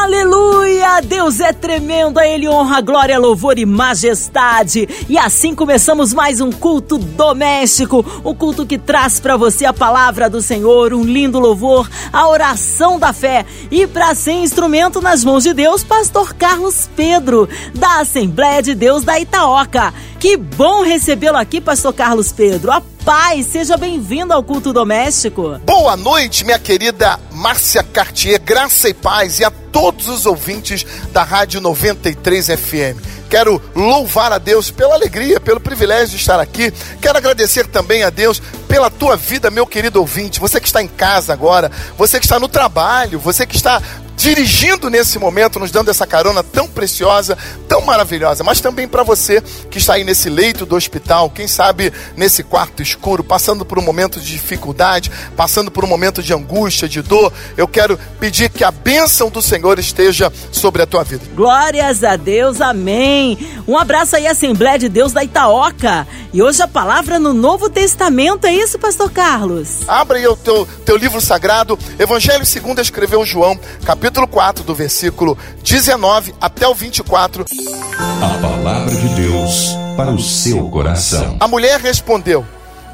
Aleluia! Deus é tremendo, a Ele honra, glória, louvor e majestade. E assim começamos mais um culto doméstico, um culto que traz para você a palavra do Senhor, um lindo louvor, a oração da fé. E para ser instrumento nas mãos de Deus, Pastor Carlos Pedro, da Assembleia de Deus da Itaoca. Que bom recebê-lo aqui, Pastor Carlos Pedro. A paz, seja bem-vindo ao culto doméstico. Boa noite, minha querida Márcia Cartier, graça e paz e a todos os ouvintes da Rádio 93 FM. Quero louvar a Deus pela alegria, pelo privilégio de estar aqui. Quero agradecer também a Deus pela tua vida, meu querido ouvinte. Você que está em casa agora, você que está no trabalho, você que está dirigindo nesse momento, nos dando essa carona tão preciosa, tão maravilhosa, mas também para você que está aí nesse leito do hospital, quem sabe nesse quarto escuro, passando por um momento de dificuldade, passando por um momento de angústia, de dor, eu quero pedir que a bênção do Senhor esteja sobre a tua vida. Glórias a Deus, amém. Um abraço aí, Assembleia de Deus da Itaoca. E hoje a palavra no Novo Testamento, é isso, Pastor Carlos? Abra aí o teu, teu livro sagrado, Evangelho segundo escreveu João, capítulo capítulo 4, do versículo 19 até o 24. A palavra de Deus para o seu coração. A mulher respondeu: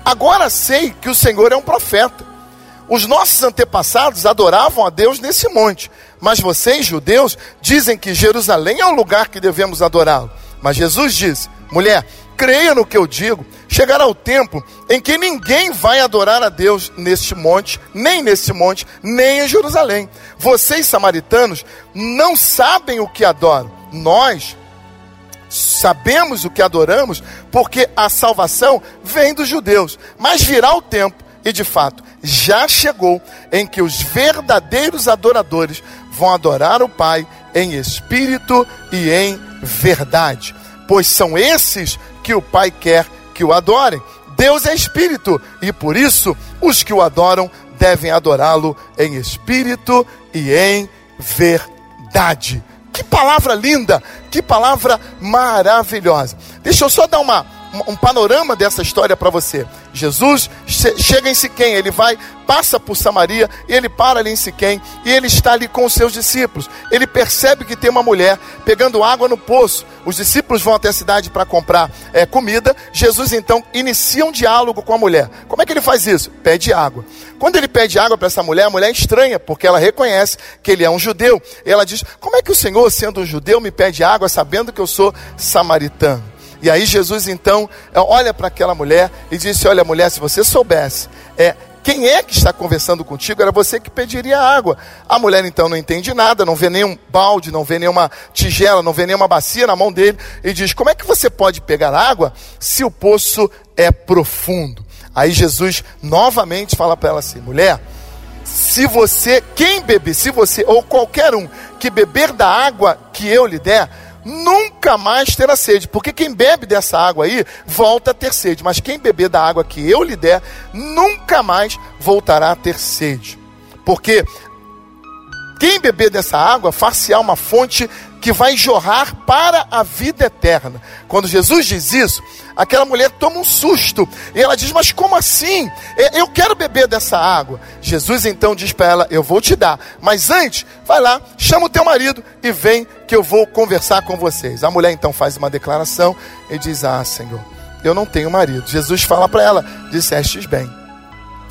Agora sei que o Senhor é um profeta. Os nossos antepassados adoravam a Deus nesse monte, mas vocês, judeus, dizem que Jerusalém é o lugar que devemos adorá-lo. Mas Jesus disse: Mulher, creia no que eu digo, chegará o tempo em que ninguém vai adorar a Deus neste monte, nem neste monte, nem em Jerusalém. Vocês, samaritanos, não sabem o que adoram. Nós sabemos o que adoramos, porque a salvação vem dos judeus. Mas virá o tempo, e de fato, já chegou, em que os verdadeiros adoradores vão adorar o Pai em espírito e em verdade. Pois são esses que o Pai quer que o adorem. Deus é espírito e por isso os que o adoram devem adorá-lo em espírito e em verdade. Que palavra linda, que palavra maravilhosa. Deixa eu só dar uma um panorama dessa história para você. Jesus chega em Siquém, ele vai, passa por Samaria, ele para ali em Siquém, e ele está ali com os seus discípulos. Ele percebe que tem uma mulher pegando água no poço. Os discípulos vão até a cidade para comprar é, comida. Jesus então inicia um diálogo com a mulher. Como é que ele faz isso? Pede água. Quando ele pede água para essa mulher, a mulher é estranha, porque ela reconhece que ele é um judeu. E ela diz: Como é que o Senhor, sendo um judeu, me pede água sabendo que eu sou samaritano? E aí Jesus então é, olha para aquela mulher e disse: Olha, mulher, se você soubesse, é quem é que está conversando contigo? Era você que pediria água. A mulher então não entende nada, não vê nenhum balde, não vê nenhuma tigela, não vê nenhuma bacia na mão dele e diz: Como é que você pode pegar água se o poço é profundo? Aí Jesus novamente fala para ela assim: Mulher, se você, quem beber, se você ou qualquer um que beber da água que eu lhe der, nunca mais terá sede, porque quem bebe dessa água aí volta a ter sede, mas quem beber da água que eu lhe der, nunca mais voltará a ter sede. Porque quem beber dessa água far-se-á uma fonte que vai jorrar para a vida eterna. Quando Jesus diz isso, aquela mulher toma um susto e ela diz: Mas como assim? Eu quero beber dessa água. Jesus então diz para ela: Eu vou te dar, mas antes, vai lá, chama o teu marido e vem que eu vou conversar com vocês. A mulher então faz uma declaração e diz: Ah, Senhor, eu não tenho marido. Jesus fala para ela: Dissestes bem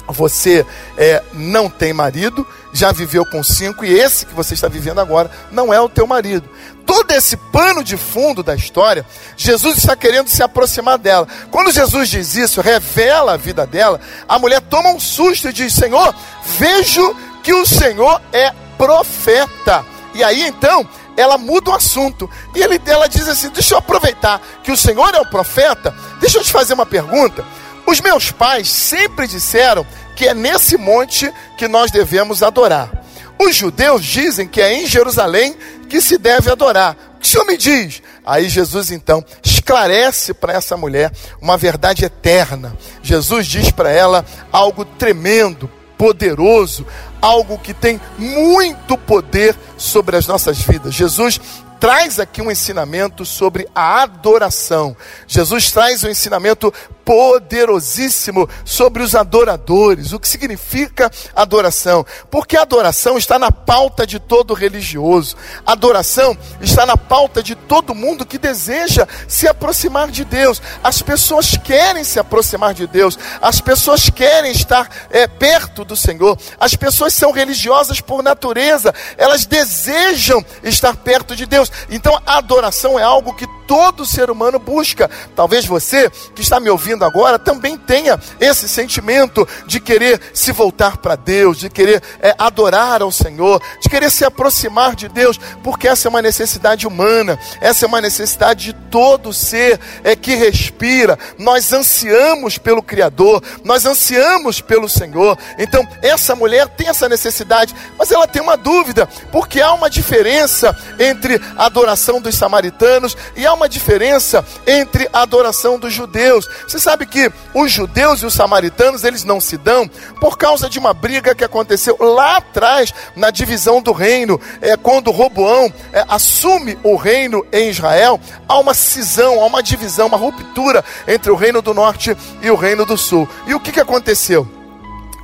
você é, não tem marido, já viveu com cinco, e esse que você está vivendo agora não é o teu marido. Todo esse pano de fundo da história, Jesus está querendo se aproximar dela. Quando Jesus diz isso, revela a vida dela, a mulher toma um susto e diz: Senhor, vejo que o Senhor é profeta. E aí então, ela muda o assunto. E ele, ela diz assim: Deixa eu aproveitar que o Senhor é o profeta, deixa eu te fazer uma pergunta. Os meus pais sempre disseram que é nesse monte que nós devemos adorar. Os judeus dizem que é em Jerusalém que se deve adorar. O que o Senhor me diz? Aí Jesus então esclarece para essa mulher uma verdade eterna. Jesus diz para ela algo tremendo, poderoso, algo que tem muito poder sobre as nossas vidas. Jesus traz aqui um ensinamento sobre a adoração. Jesus traz um ensinamento poderosíssimo sobre os adoradores. O que significa adoração? Porque adoração está na pauta de todo religioso. Adoração está na pauta de todo mundo que deseja se aproximar de Deus. As pessoas querem se aproximar de Deus. As pessoas querem estar é, perto do Senhor. As pessoas são religiosas por natureza. Elas desejam estar perto de Deus. Então adoração é algo que todo ser humano busca. Talvez você que está me ouvindo agora também tenha esse sentimento de querer se voltar para Deus, de querer é, adorar ao Senhor, de querer se aproximar de Deus, porque essa é uma necessidade humana, essa é uma necessidade de todo ser é, que respira. Nós ansiamos pelo Criador, nós ansiamos pelo Senhor. Então, essa mulher tem essa necessidade, mas ela tem uma dúvida, porque há uma diferença entre a adoração dos samaritanos e a uma diferença entre a adoração dos judeus. Você sabe que os judeus e os samaritanos, eles não se dão por causa de uma briga que aconteceu lá atrás, na divisão do reino, é, quando Roboão é, assume o reino em Israel, há uma cisão, há uma divisão, uma ruptura entre o reino do norte e o reino do sul. E o que, que aconteceu?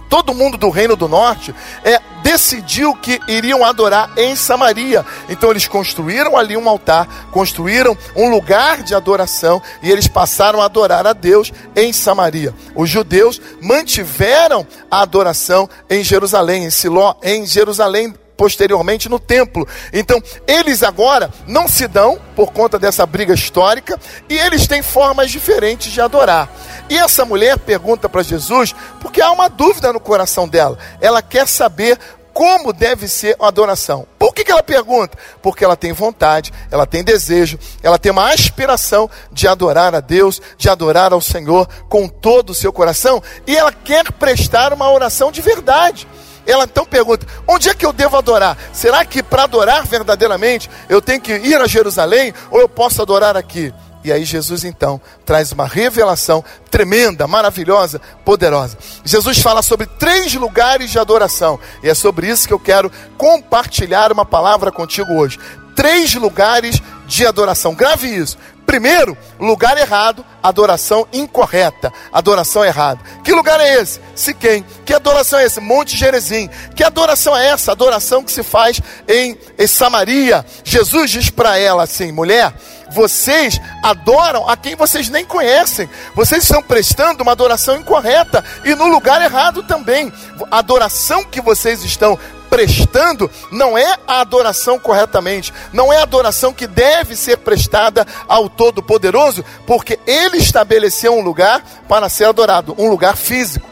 Todo mundo do reino do norte é, decidiu que iriam adorar em Samaria. Então eles construíram ali um altar, construíram um lugar de adoração e eles passaram a adorar a Deus em Samaria. Os judeus mantiveram a adoração em Jerusalém, em Siló, em Jerusalém posteriormente no templo. Então, eles agora não se dão por conta dessa briga histórica e eles têm formas diferentes de adorar. E essa mulher pergunta para Jesus, porque há uma dúvida no coração dela. Ela quer saber como deve ser a adoração. Por que, que ela pergunta? Porque ela tem vontade, ela tem desejo, ela tem uma aspiração de adorar a Deus, de adorar ao Senhor com todo o seu coração, e ela quer prestar uma oração de verdade. Ela então pergunta: onde é que eu devo adorar? Será que para adorar verdadeiramente eu tenho que ir a Jerusalém ou eu posso adorar aqui? E aí Jesus então traz uma revelação tremenda, maravilhosa, poderosa. Jesus fala sobre três lugares de adoração. E é sobre isso que eu quero compartilhar uma palavra contigo hoje. Três lugares de adoração. Grave isso. Primeiro, lugar errado, adoração incorreta, adoração errada. Que lugar é esse? Siquém. Que adoração é esse? Monte Gerezim. Que adoração é essa? Adoração que se faz em, em Samaria. Jesus diz para ela assim: mulher, vocês adoram a quem vocês nem conhecem. Vocês estão prestando uma adoração incorreta e no lugar errado também. A adoração que vocês estão prestando não é a adoração corretamente, não é a adoração que deve ser prestada ao Todo-Poderoso, porque Ele estabeleceu um lugar para ser adorado, um lugar físico.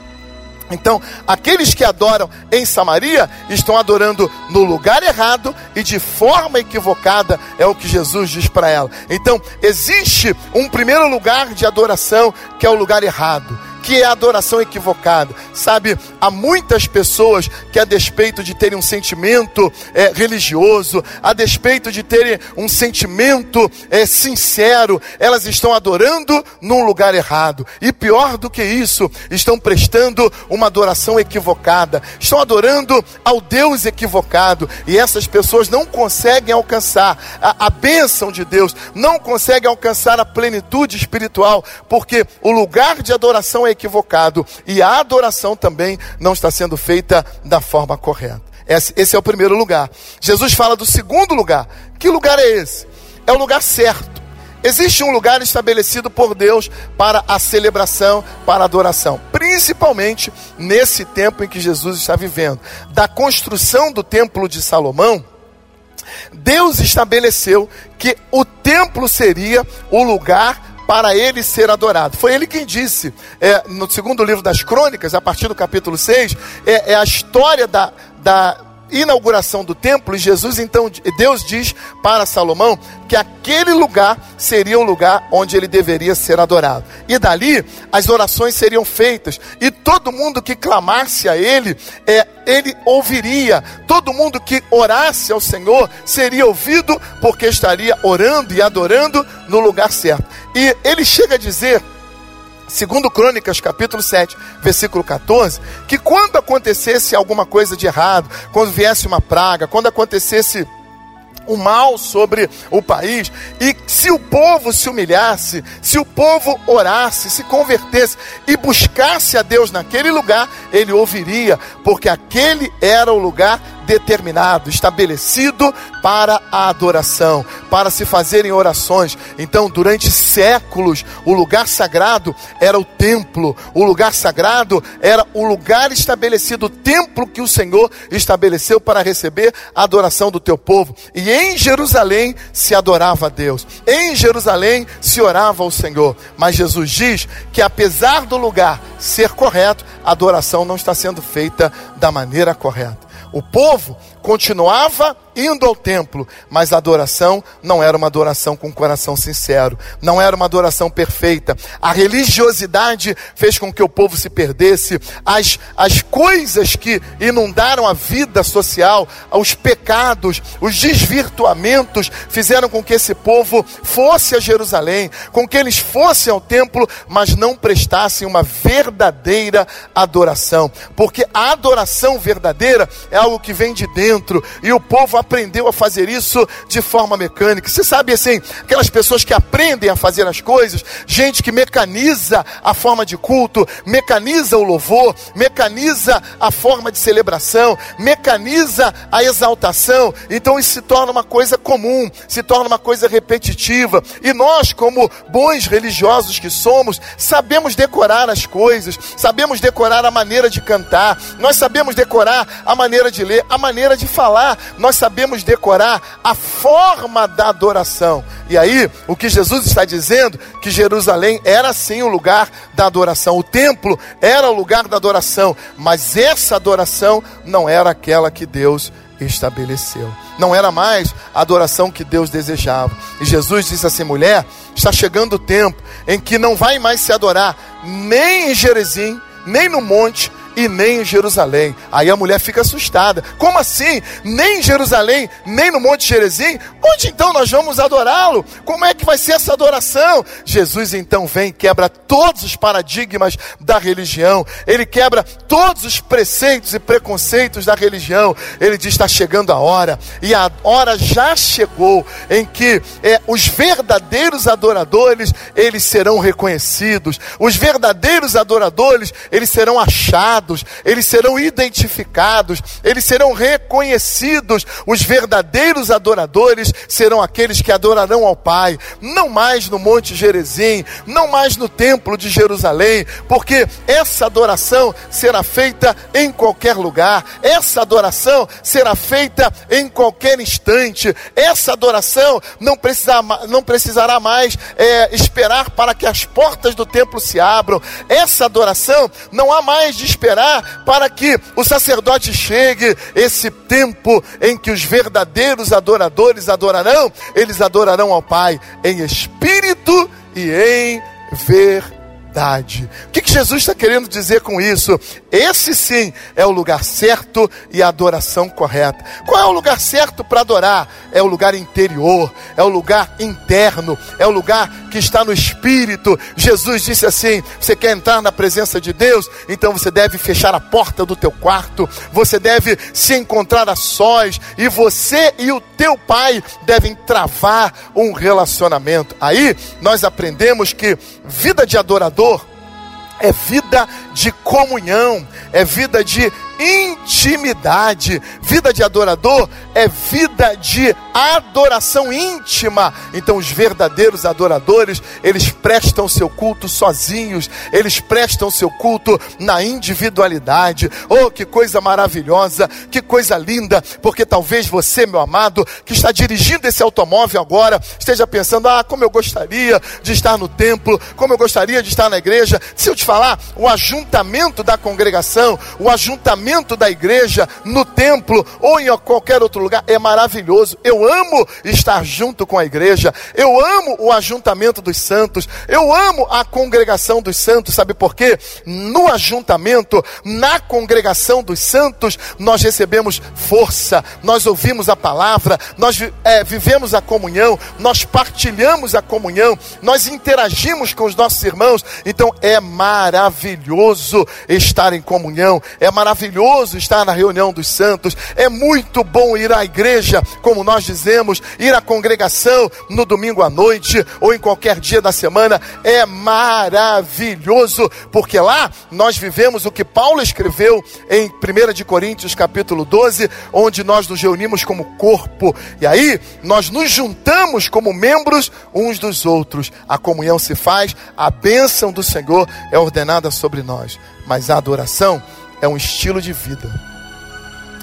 Então, aqueles que adoram em Samaria estão adorando no lugar errado e de forma equivocada, é o que Jesus diz para ela. Então, existe um primeiro lugar de adoração que é o lugar errado que é adoração equivocada. Sabe, há muitas pessoas que, a despeito de terem um sentimento é, religioso, a despeito de terem um sentimento é, sincero, elas estão adorando num lugar errado. E pior do que isso, estão prestando uma adoração equivocada, estão adorando ao Deus equivocado. E essas pessoas não conseguem alcançar a, a bênção de Deus, não conseguem alcançar a plenitude espiritual, porque o lugar de adoração é equivocado e a adoração também não está sendo feita da forma correta. Esse, esse é o primeiro lugar. Jesus fala do segundo lugar. Que lugar é esse? É o lugar certo. Existe um lugar estabelecido por Deus para a celebração, para a adoração, principalmente nesse tempo em que Jesus está vivendo. Da construção do templo de Salomão, Deus estabeleceu que o templo seria o lugar para ele ser adorado. Foi ele quem disse, é, no segundo livro das crônicas, a partir do capítulo 6, é, é a história da, da inauguração do templo, Jesus então, Deus diz para Salomão que aquele lugar seria o lugar onde ele deveria ser adorado. E dali as orações seriam feitas, e todo mundo que clamasse a ele, é, ele ouviria. Todo mundo que orasse ao Senhor seria ouvido, porque estaria orando e adorando no lugar certo. E ele chega a dizer segundo Crônicas, capítulo 7, versículo 14, que quando acontecesse alguma coisa de errado, quando viesse uma praga, quando acontecesse o mal sobre o país, e se o povo se humilhasse, se o povo orasse, se convertesse e buscasse a Deus naquele lugar, ele ouviria, porque aquele era o lugar determinado, estabelecido para a adoração, para se fazerem orações. Então, durante séculos, o lugar sagrado era o templo, o lugar sagrado era o lugar estabelecido, o templo que o Senhor estabeleceu para receber a adoração do teu povo. E em Jerusalém se adorava a Deus, em Jerusalém se orava ao Senhor. Mas Jesus diz que apesar do lugar ser correto, a adoração não está sendo feita da maneira correta. O povo continuava indo ao templo, mas a adoração não era uma adoração com coração sincero, não era uma adoração perfeita. A religiosidade fez com que o povo se perdesse, as, as coisas que inundaram a vida social, os pecados, os desvirtuamentos, fizeram com que esse povo fosse a Jerusalém, com que eles fossem ao templo, mas não prestassem uma verdadeira adoração, porque a adoração verdadeira é algo que vem de dentro, e o povo aprendeu a fazer isso de forma mecânica. Você sabe assim, aquelas pessoas que aprendem a fazer as coisas, gente que mecaniza a forma de culto, mecaniza o louvor, mecaniza a forma de celebração, mecaniza a exaltação. Então isso se torna uma coisa comum, se torna uma coisa repetitiva. E nós, como bons religiosos que somos, sabemos decorar as coisas, sabemos decorar a maneira de cantar, nós sabemos decorar a maneira de ler, a maneira de falar, nós sabemos sabemos decorar a forma da adoração. E aí, o que Jesus está dizendo, que Jerusalém era sim o lugar da adoração, o templo era o lugar da adoração, mas essa adoração não era aquela que Deus estabeleceu. Não era mais a adoração que Deus desejava. E Jesus disse assim: mulher, está chegando o tempo em que não vai mais se adorar nem em Jerezim, nem no monte, e nem em Jerusalém. Aí a mulher fica assustada. Como assim? Nem em Jerusalém, nem no Monte Jerezim? Onde então nós vamos adorá-lo? Como é que vai ser essa adoração? Jesus então vem, quebra todos os paradigmas da religião. Ele quebra todos os preceitos e preconceitos da religião. Ele diz: está chegando a hora, e a hora já chegou em que é, os verdadeiros adoradores eles serão reconhecidos. Os verdadeiros adoradores eles serão achados eles serão identificados, eles serão reconhecidos. Os verdadeiros adoradores serão aqueles que adorarão ao Pai, não mais no Monte Gerezim, não mais no Templo de Jerusalém, porque essa adoração será feita em qualquer lugar, essa adoração será feita em qualquer instante, essa adoração não, precisa, não precisará mais é, esperar para que as portas do templo se abram, essa adoração não há mais de esperar para que o sacerdote chegue, esse tempo em que os verdadeiros adoradores adorarão, eles adorarão ao Pai em espírito e em verdade verdade. O que, que Jesus está querendo dizer com isso? Esse sim é o lugar certo e a adoração correta. Qual é o lugar certo para adorar? É o lugar interior, é o lugar interno, é o lugar que está no espírito. Jesus disse assim: você quer entrar na presença de Deus? Então você deve fechar a porta do teu quarto, você deve se encontrar a sós, e você e o teu pai devem travar um relacionamento. Aí nós aprendemos que vida de adorador é vida de comunhão, é vida de intimidade. Vida de adorador é vida de adoração íntima. Então, os verdadeiros adoradores, eles prestam seu culto sozinhos, eles prestam seu culto na individualidade. Oh, que coisa maravilhosa, que coisa linda, porque talvez você, meu amado, que está dirigindo esse automóvel agora, esteja pensando: ah, como eu gostaria de estar no templo, como eu gostaria de estar na igreja. Se eu te falar, o ajuntamento da congregação, o ajuntamento da igreja, no templo ou em qualquer outro lugar é maravilhoso. Eu amo estar junto com a igreja, eu amo o ajuntamento dos santos, eu amo a congregação dos santos, sabe por quê? No ajuntamento, na congregação dos santos, nós recebemos força, nós ouvimos a palavra, nós é, vivemos a comunhão, nós partilhamos a comunhão, nós interagimos com os nossos irmãos, então é maravilhoso estar em comunhão, é maravilhoso estar na reunião dos santos, é muito bom ir à igreja, como nós dizemos, ir à congregação no domingo à noite ou em qualquer dia da semana, é maravilhoso, porque lá nós vivemos o que Paulo escreveu em 1 de Coríntios capítulo 12, onde nós nos reunimos como corpo, e aí nós nos juntamos como membros uns dos outros. A comunhão se faz, a bênção do Senhor é ordenada sobre nós. Mas a adoração é um estilo de vida.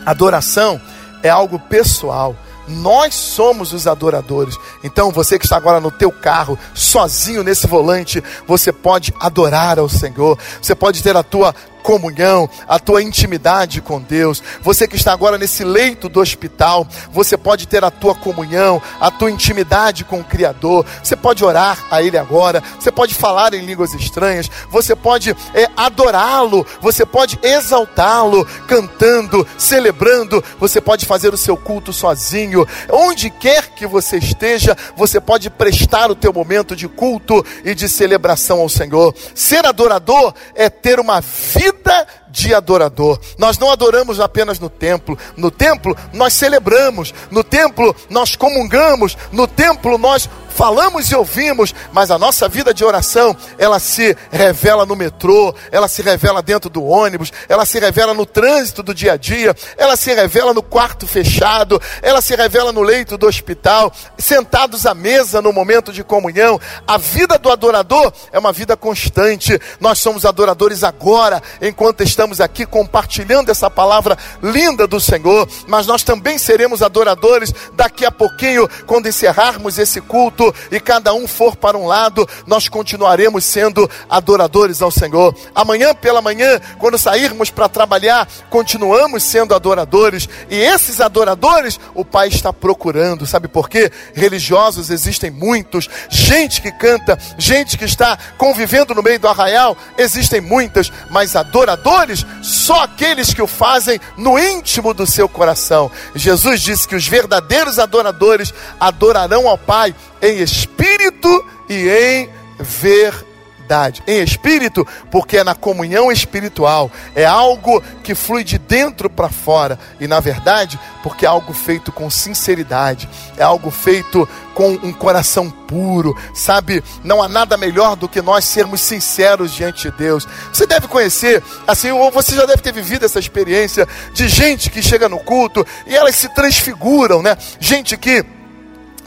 Adoração é algo pessoal. Nós somos os adoradores. Então, você que está agora no teu carro, sozinho nesse volante, você pode adorar ao Senhor. Você pode ter a tua comunhão, a tua intimidade com Deus. Você que está agora nesse leito do hospital, você pode ter a tua comunhão, a tua intimidade com o Criador. Você pode orar a Ele agora, você pode falar em línguas estranhas, você pode é, adorá-lo, você pode exaltá-lo, cantando, celebrando, você pode fazer o seu culto sozinho. Onde quer que você esteja, você pode prestar o teu momento de culto e de celebração ao Senhor. Ser adorador é ter uma vida vida de adorador. Nós não adoramos apenas no templo. No templo nós celebramos, no templo nós comungamos, no templo nós falamos e ouvimos, mas a nossa vida de oração, ela se revela no metrô, ela se revela dentro do ônibus, ela se revela no trânsito do dia a dia, ela se revela no quarto fechado, ela se revela no leito do hospital, sentados à mesa no momento de comunhão. A vida do adorador é uma vida constante. Nós somos adoradores agora, enquanto estamos aqui compartilhando essa palavra linda do Senhor, mas nós também seremos adoradores daqui a pouquinho, quando encerrarmos esse culto e cada um for para um lado, nós continuaremos sendo adoradores ao Senhor. Amanhã pela manhã, quando sairmos para trabalhar, continuamos sendo adoradores. E esses adoradores, o Pai está procurando. Sabe por quê? Religiosos existem muitos, gente que canta, gente que está convivendo no meio do arraial, existem muitas, mas adoradores, só aqueles que o fazem no íntimo do seu coração. Jesus disse que os verdadeiros adoradores adorarão ao Pai em espírito e em verdade. Em espírito, porque é na comunhão espiritual, é algo que flui de dentro para fora, e na verdade, porque é algo feito com sinceridade, é algo feito com um coração puro, sabe? Não há nada melhor do que nós sermos sinceros diante de Deus. Você deve conhecer, assim, ou você já deve ter vivido essa experiência de gente que chega no culto e elas se transfiguram, né? Gente que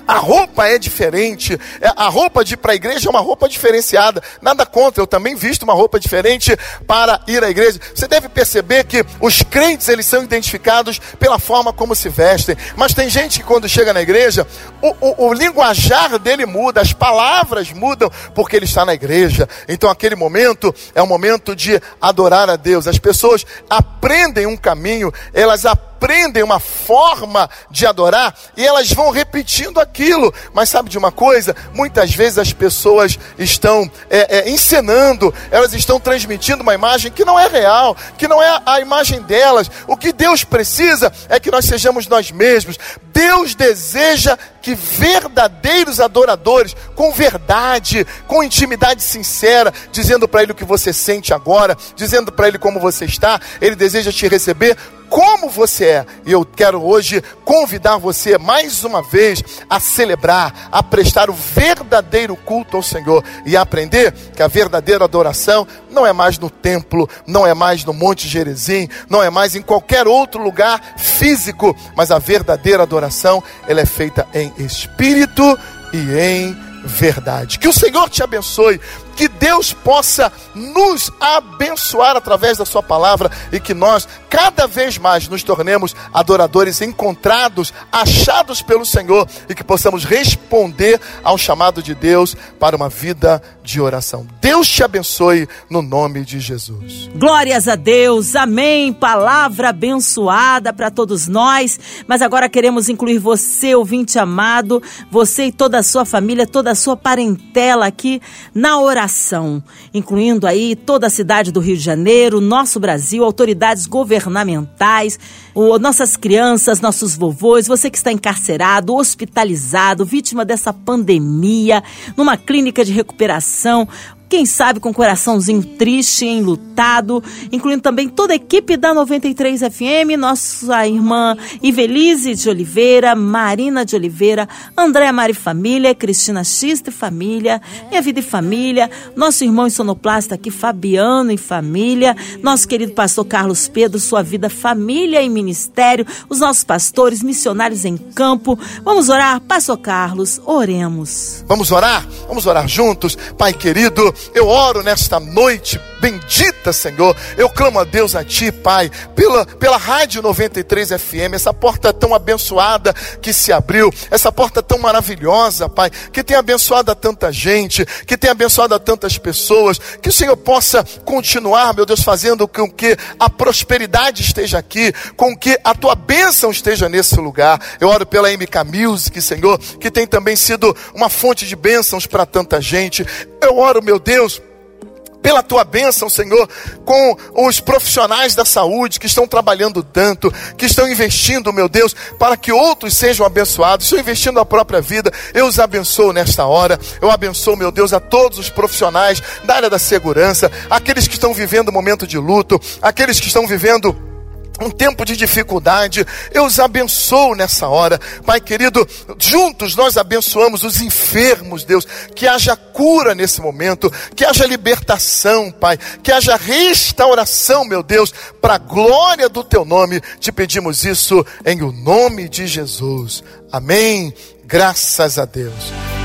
a roupa é diferente. É, a roupa de para a igreja é uma roupa diferenciada. Nada contra, eu também visto uma roupa diferente para ir à igreja. Você deve perceber que os crentes eles são identificados pela forma como se vestem. Mas tem gente que quando chega na igreja, o, o, o linguajar dele muda, as palavras mudam porque ele está na igreja. Então aquele momento é um momento de adorar a Deus. As pessoas aprendem um caminho, elas aprendem aprendem uma forma de adorar e elas vão repetindo aquilo. Mas sabe de uma coisa? Muitas vezes as pessoas estão é, é, encenando, elas estão transmitindo uma imagem que não é real, que não é a imagem delas. O que Deus precisa é que nós sejamos nós mesmos. Deus deseja que verdadeiros adoradores, com verdade, com intimidade sincera, dizendo para Ele o que você sente agora, dizendo para Ele como você está, Ele deseja te receber como você é. E eu quero hoje convidar você mais uma vez a celebrar, a prestar o verdadeiro culto ao Senhor e a aprender que a verdadeira adoração não é mais no templo, não é mais no Monte Gerezim, não é mais em qualquer outro lugar físico, mas a verdadeira adoração, ela é feita em espírito e em verdade. Que o Senhor te abençoe, que Deus possa nos abençoar através da Sua palavra e que nós, cada vez mais, nos tornemos adoradores encontrados, achados pelo Senhor e que possamos responder ao chamado de Deus para uma vida de oração. Deus te abençoe no nome de Jesus. Glórias a Deus, amém. Palavra abençoada para todos nós. Mas agora queremos incluir você, ouvinte amado, você e toda a sua família, toda a sua parentela aqui na oração, incluindo aí toda a cidade do Rio de Janeiro, nosso Brasil, autoridades governamentais, nossas crianças, nossos vovôs, você que está encarcerado, hospitalizado, vítima dessa pandemia, numa clínica de recuperação, quem sabe com o coraçãozinho triste, enlutado, incluindo também toda a equipe da 93 FM, nossa irmã Ivelise de Oliveira, Marina de Oliveira, Andréa Mari Família, Cristina X de Família, Minha Vida e Família, nosso irmão sonoplasta aqui, Fabiano e Família, nosso querido pastor Carlos Pedro, sua vida, família e ministério, os nossos pastores, missionários em campo. Vamos orar? Pastor Carlos, oremos. Vamos orar? Vamos orar juntos, Pai querido eu oro nesta noite, bendita Senhor. Eu clamo a Deus a Ti, Pai, pela, pela Rádio 93 FM, essa porta tão abençoada que se abriu, essa porta tão maravilhosa, Pai, que tem abençoado a tanta gente, que tem abençoado a tantas pessoas. Que o Senhor possa continuar, meu Deus, fazendo com que a prosperidade esteja aqui, com que a Tua bênção esteja nesse lugar. Eu oro pela MK Music, Senhor, que tem também sido uma fonte de bênçãos para tanta gente. Eu oro, meu Deus, pela tua bênção, Senhor, com os profissionais da saúde que estão trabalhando tanto, que estão investindo, meu Deus, para que outros sejam abençoados, estão investindo a própria vida. Eu os abençoo nesta hora. Eu abençoo, meu Deus, a todos os profissionais da área da segurança, aqueles que estão vivendo momento de luto, aqueles que estão vivendo um tempo de dificuldade, eu os abençoo nessa hora, Pai querido. Juntos nós abençoamos os enfermos, Deus. Que haja cura nesse momento, que haja libertação, Pai, que haja restauração, meu Deus, para a glória do Teu nome. Te pedimos isso em o nome de Jesus. Amém. Graças a Deus.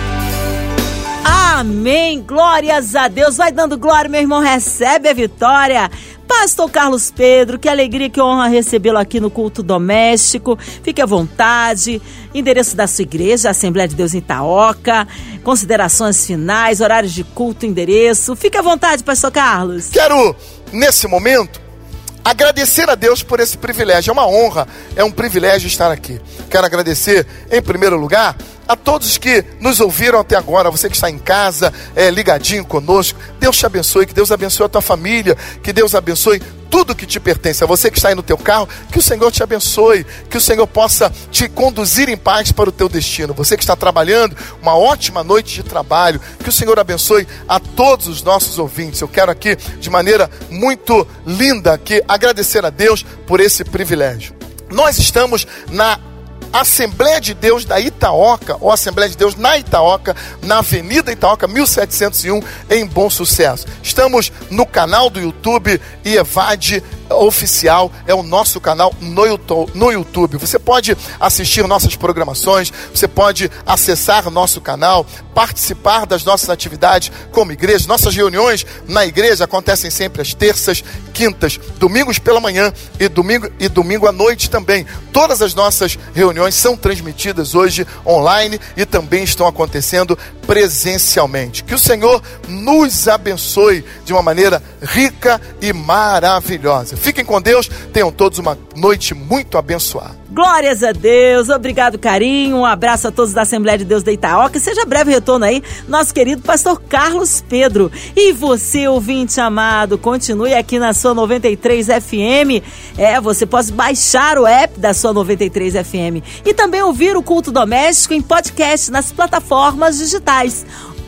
Amém. Glórias a Deus. Vai dando glória, meu irmão. Recebe a vitória. Pastor Carlos Pedro, que alegria, que honra recebê-lo aqui no culto doméstico. Fique à vontade. Endereço da sua igreja, Assembleia de Deus em Itaoca. Considerações finais, horários de culto, endereço. Fique à vontade, Pastor Carlos. Quero, nesse momento, agradecer a Deus por esse privilégio. É uma honra, é um privilégio estar aqui. Quero agradecer, em primeiro lugar, a todos que nos ouviram até agora, você que está em casa, é, ligadinho conosco, Deus te abençoe, que Deus abençoe a tua família, que Deus abençoe tudo que te pertence. A você que está aí no teu carro, que o Senhor te abençoe, que o Senhor possa te conduzir em paz para o teu destino. Você que está trabalhando, uma ótima noite de trabalho, que o Senhor abençoe a todos os nossos ouvintes. Eu quero aqui, de maneira muito linda, aqui, agradecer a Deus por esse privilégio. Nós estamos na Assembleia de Deus da Itaoca, ou Assembleia de Deus na Itaoca, na Avenida Itaoca, 1701, em Bom Sucesso. Estamos no canal do YouTube Ievade Oficial, é o nosso canal no YouTube. Você pode assistir nossas programações, você pode acessar nosso canal, participar das nossas atividades como igreja. Nossas reuniões na igreja acontecem sempre às terças, quintas, domingos pela manhã e domingo e domingo à noite também. Todas as nossas reuniões são transmitidas hoje online e também estão acontecendo presencialmente. Que o Senhor nos abençoe de uma maneira rica e maravilhosa. Fiquem com Deus, tenham todos uma noite muito abençoada. Glórias a Deus, obrigado, carinho. Um abraço a todos da Assembleia de Deus da Itaoca. Seja breve retorno aí, nosso querido pastor Carlos Pedro. E você, ouvinte amado, continue aqui na sua 93 FM. É, você pode baixar o app da sua 93 FM e também ouvir o culto doméstico em podcast nas plataformas digitais.